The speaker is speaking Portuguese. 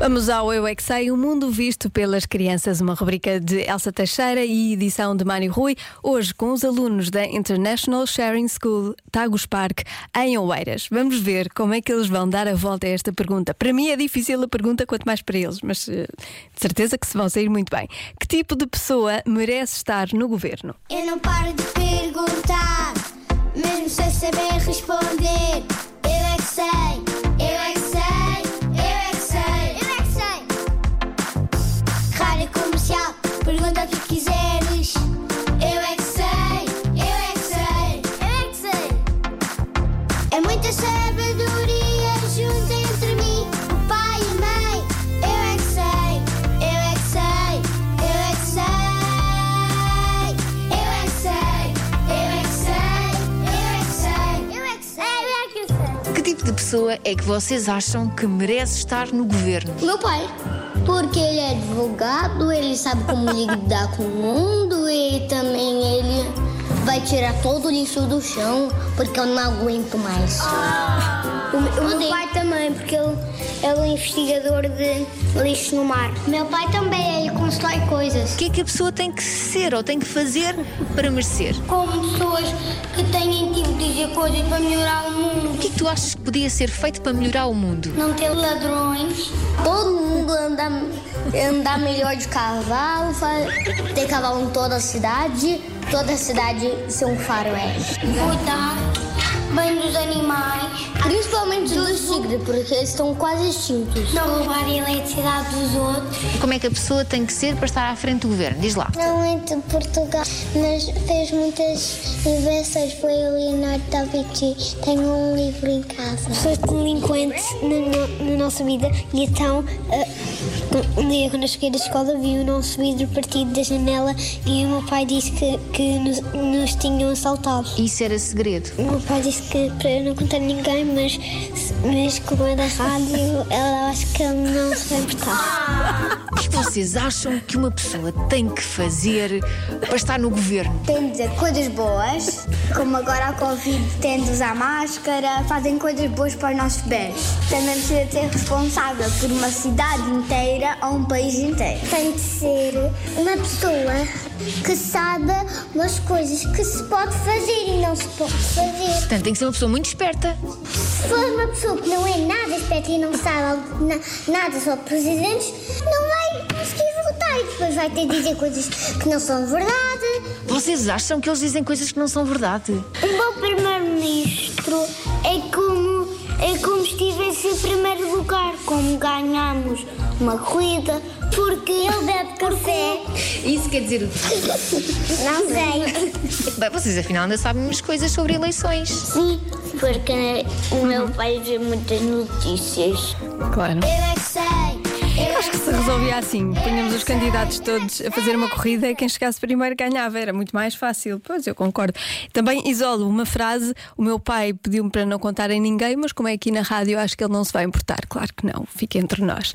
Vamos ao Eu é que Sei, o mundo visto pelas crianças, uma rubrica de Elsa Teixeira e edição de Mário Rui, hoje com os alunos da International Sharing School Tagus Park em Oeiras. Vamos ver como é que eles vão dar a volta a esta pergunta. Para mim é difícil a pergunta, quanto mais para eles, mas eh, de certeza que se vão sair muito bem. Que tipo de pessoa merece estar no governo? Eu não paro de perguntar, mesmo sem saber responder. Pergunta o que quiseres. Eu é que sei, eu é que sei, eu é que sei. É muita sabedoria pessoa é que vocês acham que merece estar no governo? Meu pai. Porque ele é advogado, ele sabe como lidar com o mundo e também ele vai tirar todo o lixo do chão, porque eu não aguento mais. O, me- o meu pai também, porque ele é o investigador de lixo no mar. Meu pai também, ele constrói coisas. O que é que a pessoa tem que ser ou tem que fazer para merecer? Como pessoas que têm tipo de dizer coisas para melhorar o mundo. Tu achas que podia ser feito para melhorar o mundo? Não ter ladrões. Todo mundo andar, melhor de cavalo, ter cavalo em toda a cidade, toda a cidade ser um faroeste. Cuidar bem dos animais. Principalmente dos tigres, porque eles estão quase extintos. Não roubar a eletricidade dos outros. Como é que a pessoa tem que ser para estar à frente do governo? Diz lá. Não é de Portugal, mas fez muitas invenções. Foi o Leonardo da Vinci. Tenho um livro em casa. Pessoas delinquentes na, na nossa vida e então um dia quando eu cheguei da escola vi o nosso vidro partido da janela e o meu pai disse que, que nos, nos tinham assaltado. Isso era segredo. O meu pai disse que para eu não contar a ninguém, mas, mas como é da rádio, ela acho que não se vai importar. O que vocês acham que uma pessoa tem que fazer para estar no governo? Tem de dizer coisas boas, como agora a Covid tem de usar máscara, fazem coisas boas para os nossos bebés. Também precisa ser responsável por uma cidade inteira ou um país inteiro. Tem de ser uma pessoa que sabe as coisas que se pode fazer e não se pode fazer. Portanto, tem que ser uma pessoa muito esperta. Se for uma pessoa que não é nada esperta e não sabe na- nada sobre presidentes, não vai conseguir votar e depois vai ter de dizer coisas que não são verdade. Vocês acham que eles dizem coisas que não são verdade? Um bom primeiro-ministro é como, é como se estivesse em primeiro lugar, como ganhamos uma corrida, porque ele bebe café. Isso quer dizer o quê? Não sei. Bem, vocês afinal ainda sabem umas coisas sobre eleições. Sim, porque o meu pai vê muitas notícias. Claro. Eu é que Acho que se resolvia assim. Punhamos os candidatos todos a fazer uma corrida e quem chegasse primeiro ganhava. Era muito mais fácil. Pois, eu concordo. Também isolo uma frase. O meu pai pediu-me para não contar em ninguém, mas como é aqui na rádio, acho que ele não se vai importar. Claro que não. Fica entre nós.